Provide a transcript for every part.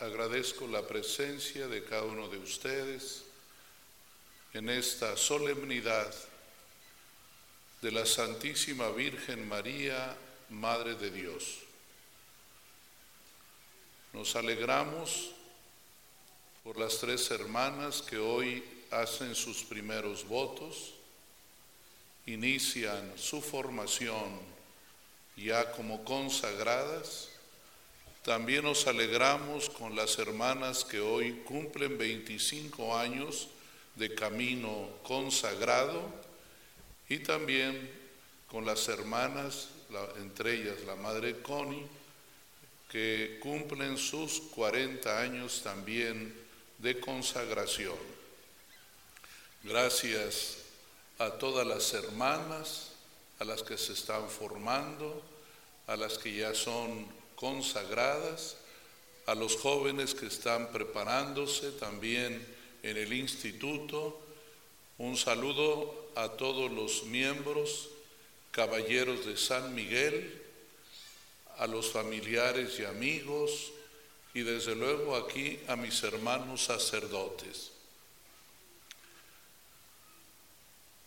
agradezco la presencia de cada uno de ustedes en esta solemnidad de la Santísima Virgen María, Madre de Dios. Nos alegramos por las tres hermanas que hoy hacen sus primeros votos, inician su formación ya como consagradas. También nos alegramos con las hermanas que hoy cumplen 25 años de camino consagrado y también con las hermanas, entre ellas la Madre Connie, que cumplen sus 40 años también de consagración. Gracias a todas las hermanas, a las que se están formando, a las que ya son consagradas, a los jóvenes que están preparándose también en el instituto. Un saludo a todos los miembros, caballeros de San Miguel, a los familiares y amigos, y desde luego aquí a mis hermanos sacerdotes.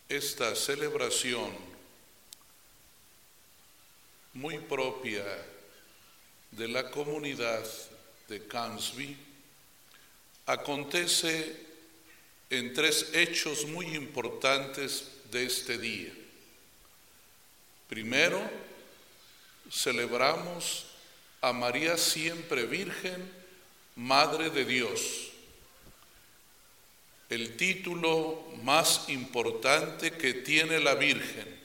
Esta celebración muy propia de la comunidad de Cansby acontece en tres hechos muy importantes de este día. Primero, celebramos a María siempre Virgen, Madre de Dios, el título más importante que tiene la Virgen.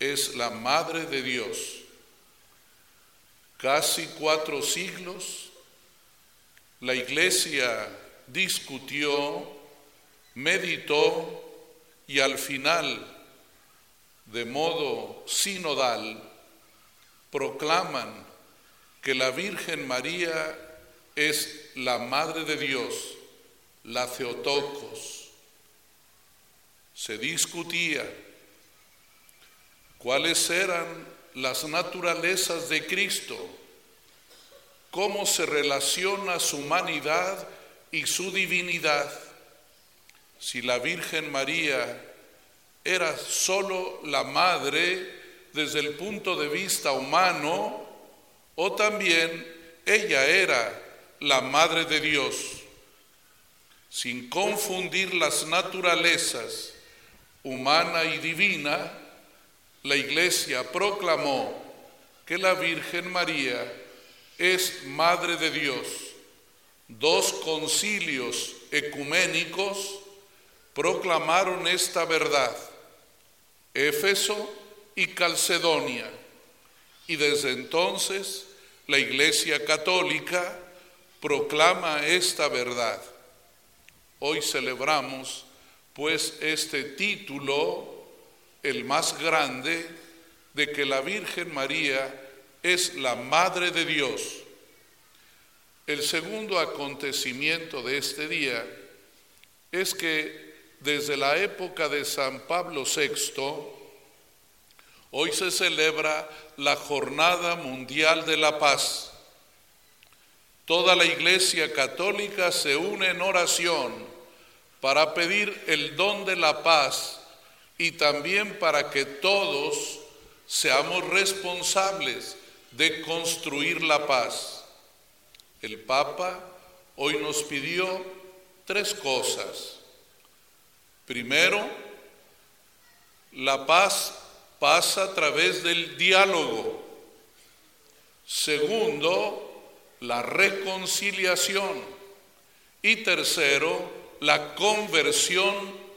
Es la Madre de Dios. Casi cuatro siglos, la Iglesia discutió, meditó y al final, de modo sinodal, proclaman que la Virgen María es la Madre de Dios, la Theotokos. Se discutía cuáles eran las naturalezas de Cristo, cómo se relaciona su humanidad y su divinidad. Si la Virgen María era sólo la madre desde el punto de vista humano, o también ella era la madre de Dios, sin confundir las naturalezas humana y divina, la Iglesia proclamó que la Virgen María es Madre de Dios. Dos concilios ecuménicos proclamaron esta verdad. Éfeso y Calcedonia. Y desde entonces la Iglesia Católica proclama esta verdad. Hoy celebramos pues este título, el más grande, de que la Virgen María es la Madre de Dios. El segundo acontecimiento de este día es que desde la época de San Pablo VI, Hoy se celebra la Jornada Mundial de la Paz. Toda la Iglesia Católica se une en oración para pedir el don de la paz y también para que todos seamos responsables de construir la paz. El Papa hoy nos pidió tres cosas. Primero, la paz pasa a través del diálogo. Segundo, la reconciliación. Y tercero, la conversión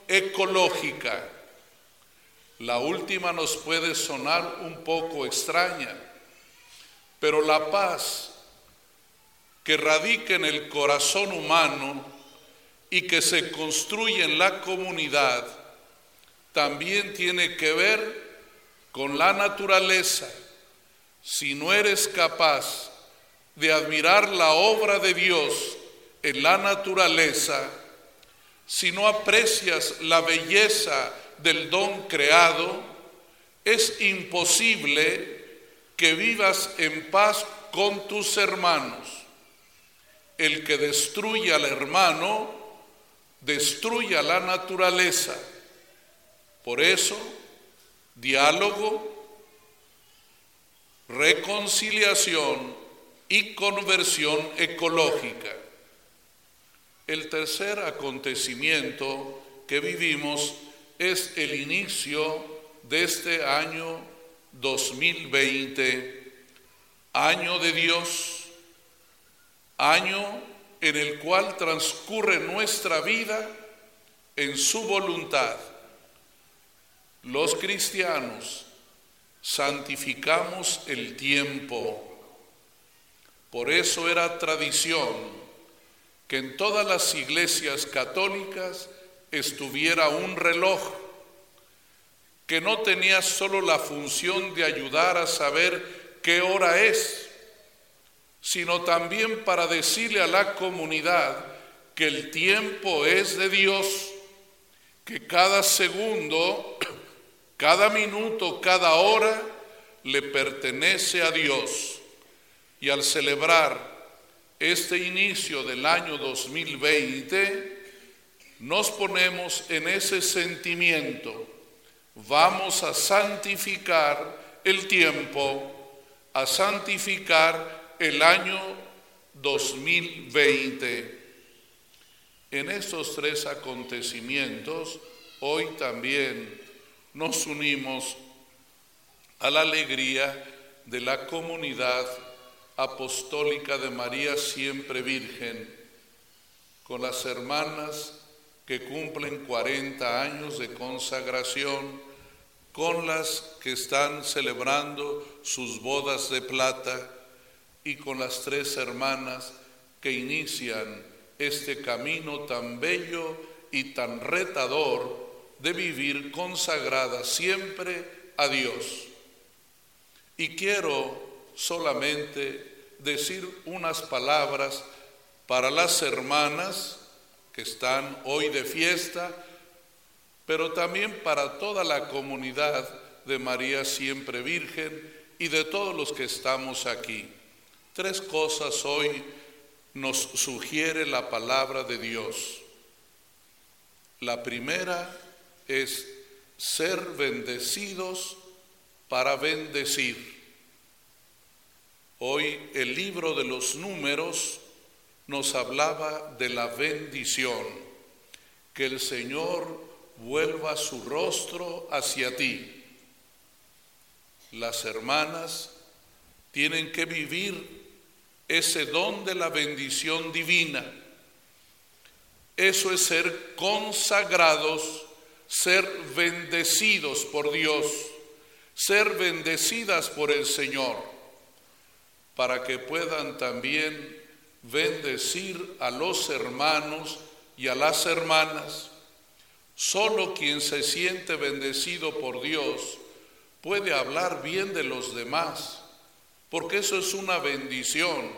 ecológica. La última nos puede sonar un poco extraña, pero la paz que radica en el corazón humano y que se construye en la comunidad también tiene que ver con la naturaleza, si no eres capaz de admirar la obra de Dios en la naturaleza, si no aprecias la belleza del don creado, es imposible que vivas en paz con tus hermanos. el que destruye al hermano, destruye a la naturaleza. Por eso, diálogo, reconciliación y conversión ecológica. El tercer acontecimiento que vivimos es el inicio de este año 2020, año de Dios, año en el cual transcurre nuestra vida en su voluntad. Los cristianos santificamos el tiempo. Por eso era tradición que en todas las iglesias católicas estuviera un reloj que no tenía solo la función de ayudar a saber qué hora es, sino también para decirle a la comunidad que el tiempo es de Dios, que cada segundo, cada minuto, cada hora le pertenece a Dios. Y al celebrar este inicio del año 2020, nos ponemos en ese sentimiento. Vamos a santificar el tiempo, a santificar el año 2020. En estos tres acontecimientos, hoy también nos unimos a la alegría de la comunidad apostólica de María Siempre Virgen, con las hermanas que cumplen 40 años de consagración, con las que están celebrando sus bodas de plata y con las tres hermanas que inician este camino tan bello y tan retador de vivir consagrada siempre a Dios. Y quiero solamente decir unas palabras para las hermanas están hoy de fiesta, pero también para toda la comunidad de María Siempre Virgen y de todos los que estamos aquí. Tres cosas hoy nos sugiere la palabra de Dios. La primera es ser bendecidos para bendecir. Hoy el libro de los números nos hablaba de la bendición, que el Señor vuelva su rostro hacia ti. Las hermanas tienen que vivir ese don de la bendición divina. Eso es ser consagrados, ser bendecidos por Dios, ser bendecidas por el Señor, para que puedan también bendecir a los hermanos y a las hermanas. Solo quien se siente bendecido por Dios puede hablar bien de los demás, porque eso es una bendición,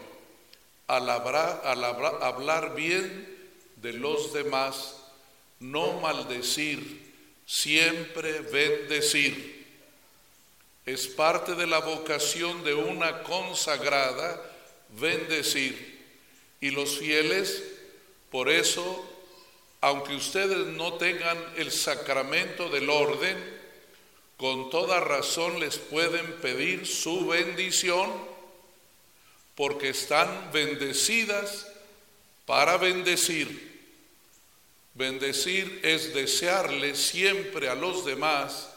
al hablar, bien de los demás, no maldecir, siempre bendecir. Es parte de la vocación de una consagrada bendecir. Y los fieles, por eso, aunque ustedes no tengan el sacramento del orden, con toda razón les pueden pedir su bendición, porque están bendecidas para bendecir. Bendecir es desearle siempre a los demás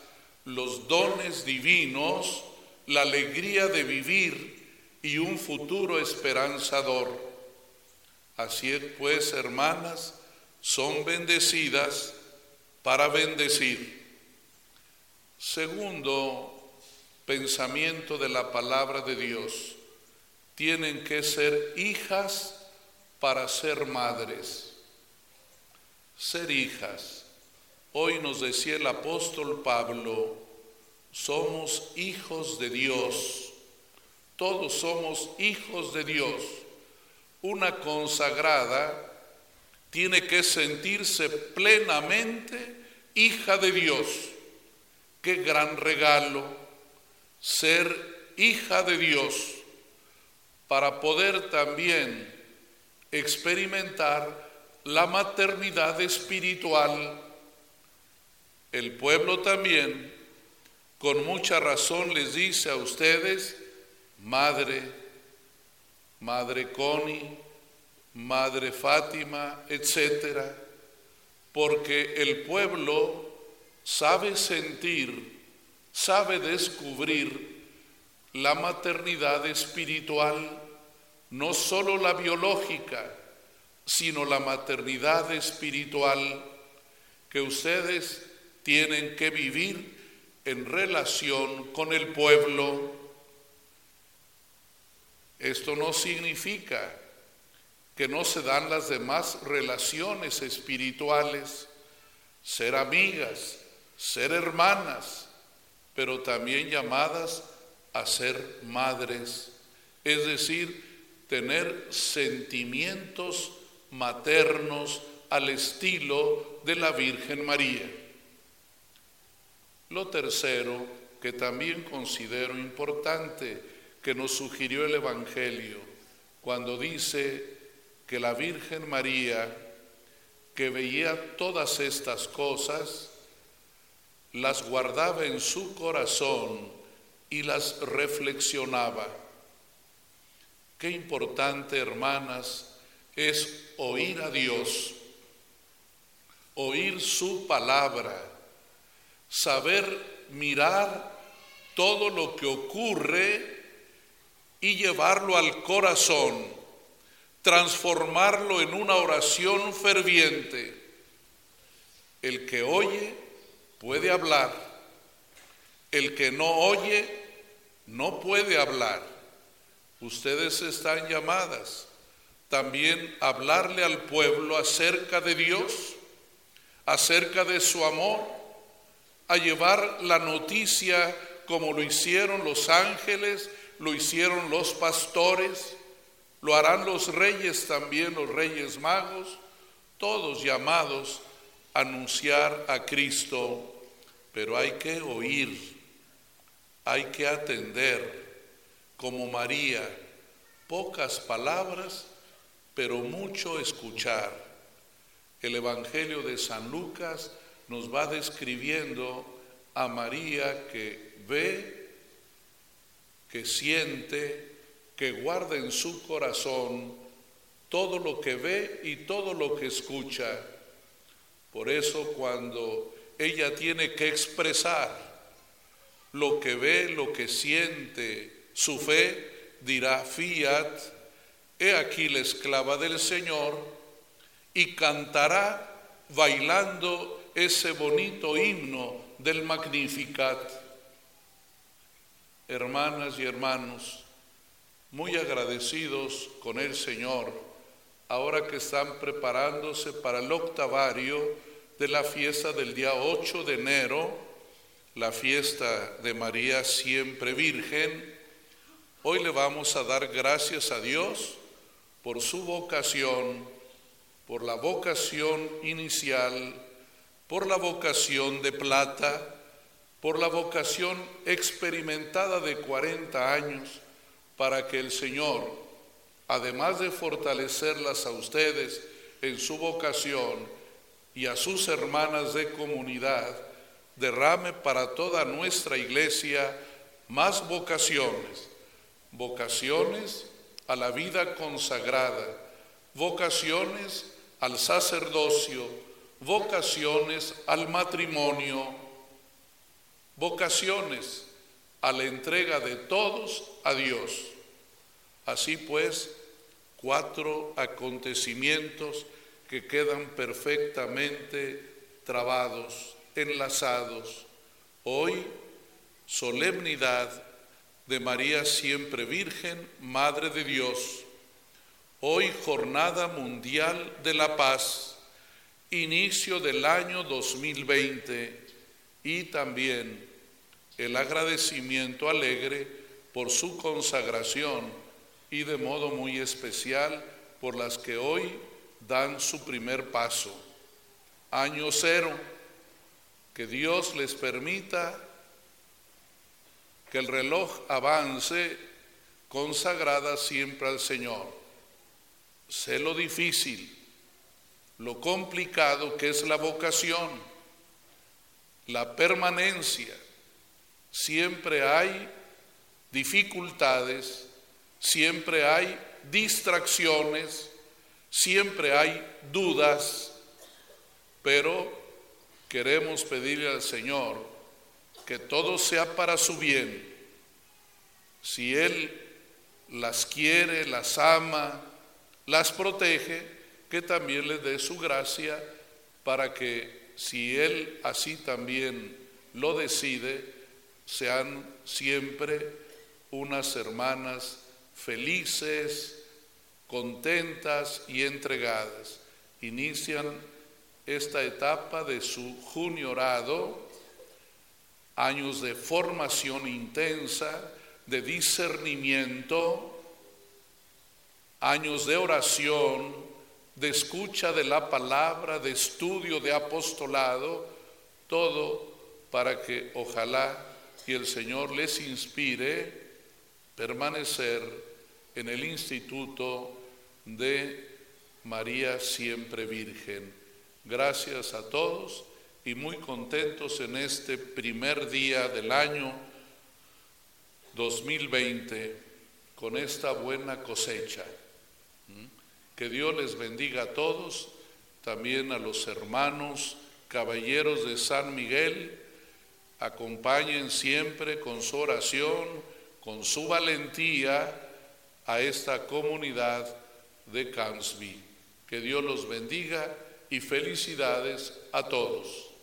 los dones divinos, la alegría de vivir y un futuro esperanzador. Así pues, hermanas, son bendecidas para bendecir. Segundo pensamiento de la palabra de Dios, tienen que ser hijas para ser madres. Ser hijas. Hoy nos decía el apóstol Pablo, somos hijos de Dios. Todos somos hijos de Dios una consagrada tiene que sentirse plenamente hija de Dios. Qué gran regalo ser hija de Dios para poder también experimentar la maternidad espiritual. El pueblo también, con mucha razón, les dice a ustedes, Madre, Madre Connie, Madre Fátima, etcétera, porque el pueblo sabe sentir, sabe descubrir la maternidad espiritual, no solo la biológica, sino la maternidad espiritual que ustedes tienen que vivir en relación con el pueblo. Esto no significa que no se dan las demás relaciones espirituales, ser amigas, ser hermanas, pero también llamadas a ser madres, es decir, tener sentimientos maternos al estilo de la Virgen María. Lo tercero que también considero importante que nos sugirió el Evangelio cuando dice que la Virgen María, que veía todas estas cosas, las guardaba en su corazón y las reflexionaba. Qué importante, hermanas, es oír a Dios, oír su palabra, saber mirar todo lo que ocurre y llevarlo al corazón, transformarlo en una oración ferviente. El que oye puede hablar, el que no oye no puede hablar. Ustedes están llamadas también a hablarle al pueblo acerca de Dios, acerca de su amor, a llevar la noticia como lo hicieron los ángeles, lo hicieron los pastores, lo harán los reyes también, los reyes magos, todos llamados a anunciar a Cristo pero hay que oír, hay que atender, como María, pocas palabras, pero mucho escuchar. El Evangelio de San Lucas nos va describiendo a María que ve, que siente, que guarda en su corazón todo lo que ve y todo lo que escucha. Por eso cuando ella tiene que expresar lo que ve, lo que siente, su fe, dirá fiat, he aquí la esclava del Señor, y cantará bailando ese bonito himno del Magnificat. Hermanas y hermanos, muy agradecidos con el Señor, ahora que están preparándose para el octavario, de la fiesta del día 8 de enero, la fiesta de María siempre Virgen, hoy le vamos a dar gracias a Dios por su vocación, por la vocación inicial, por la vocación de plata, por la vocación experimentada de 40 años, para que el Señor, además de fortalecerlas a ustedes en su vocación, y a sus hermanas de comunidad, derrame para toda nuestra iglesia más vocaciones, vocaciones a la vida consagrada, vocaciones al sacerdocio, vocaciones al matrimonio, vocaciones a la entrega de todos a Dios. Así pues, cuatro acontecimientos que quedan perfectamente trabados, enlazados. Hoy, solemnidad de María siempre Virgen, Madre de Dios. Hoy, Jornada Mundial de la Paz, inicio del año 2020 y también el agradecimiento alegre por su consagración y de modo muy especial por las que hoy dan su primer paso. Año cero, que Dios les permita que el reloj avance consagrada siempre al Señor. sé lo difícil, lo complicado que es la vocación, la permanencia. Siempre hay dificultades, siempre hay distracciones, siempre hay dudas, pero queremos pedirle al Señor que todo sea para su bien. Si Él las quiere, las ama, las protege, que también le dé su gracia para que si Él así también lo decide, sean siempre unas hermanas felices, contentas y entregadas. Inician esta etapa de su juniorado, años de formación intensa, de discernimiento, años de oración, de escucha de la palabra, de estudio, de apostolado, todo para que ojalá y el Señor les inspire permanecer en el instituto de María siempre Virgen. Gracias a todos y muy contentos en este primer día del año 2020 con esta buena cosecha. ¿Mm? Que Dios les bendiga a todos, también a los hermanos caballeros de San Miguel, acompañen siempre con su oración, con su valentía a esta comunidad de Cansby. Que Dios los bendiga y felicidades a todos.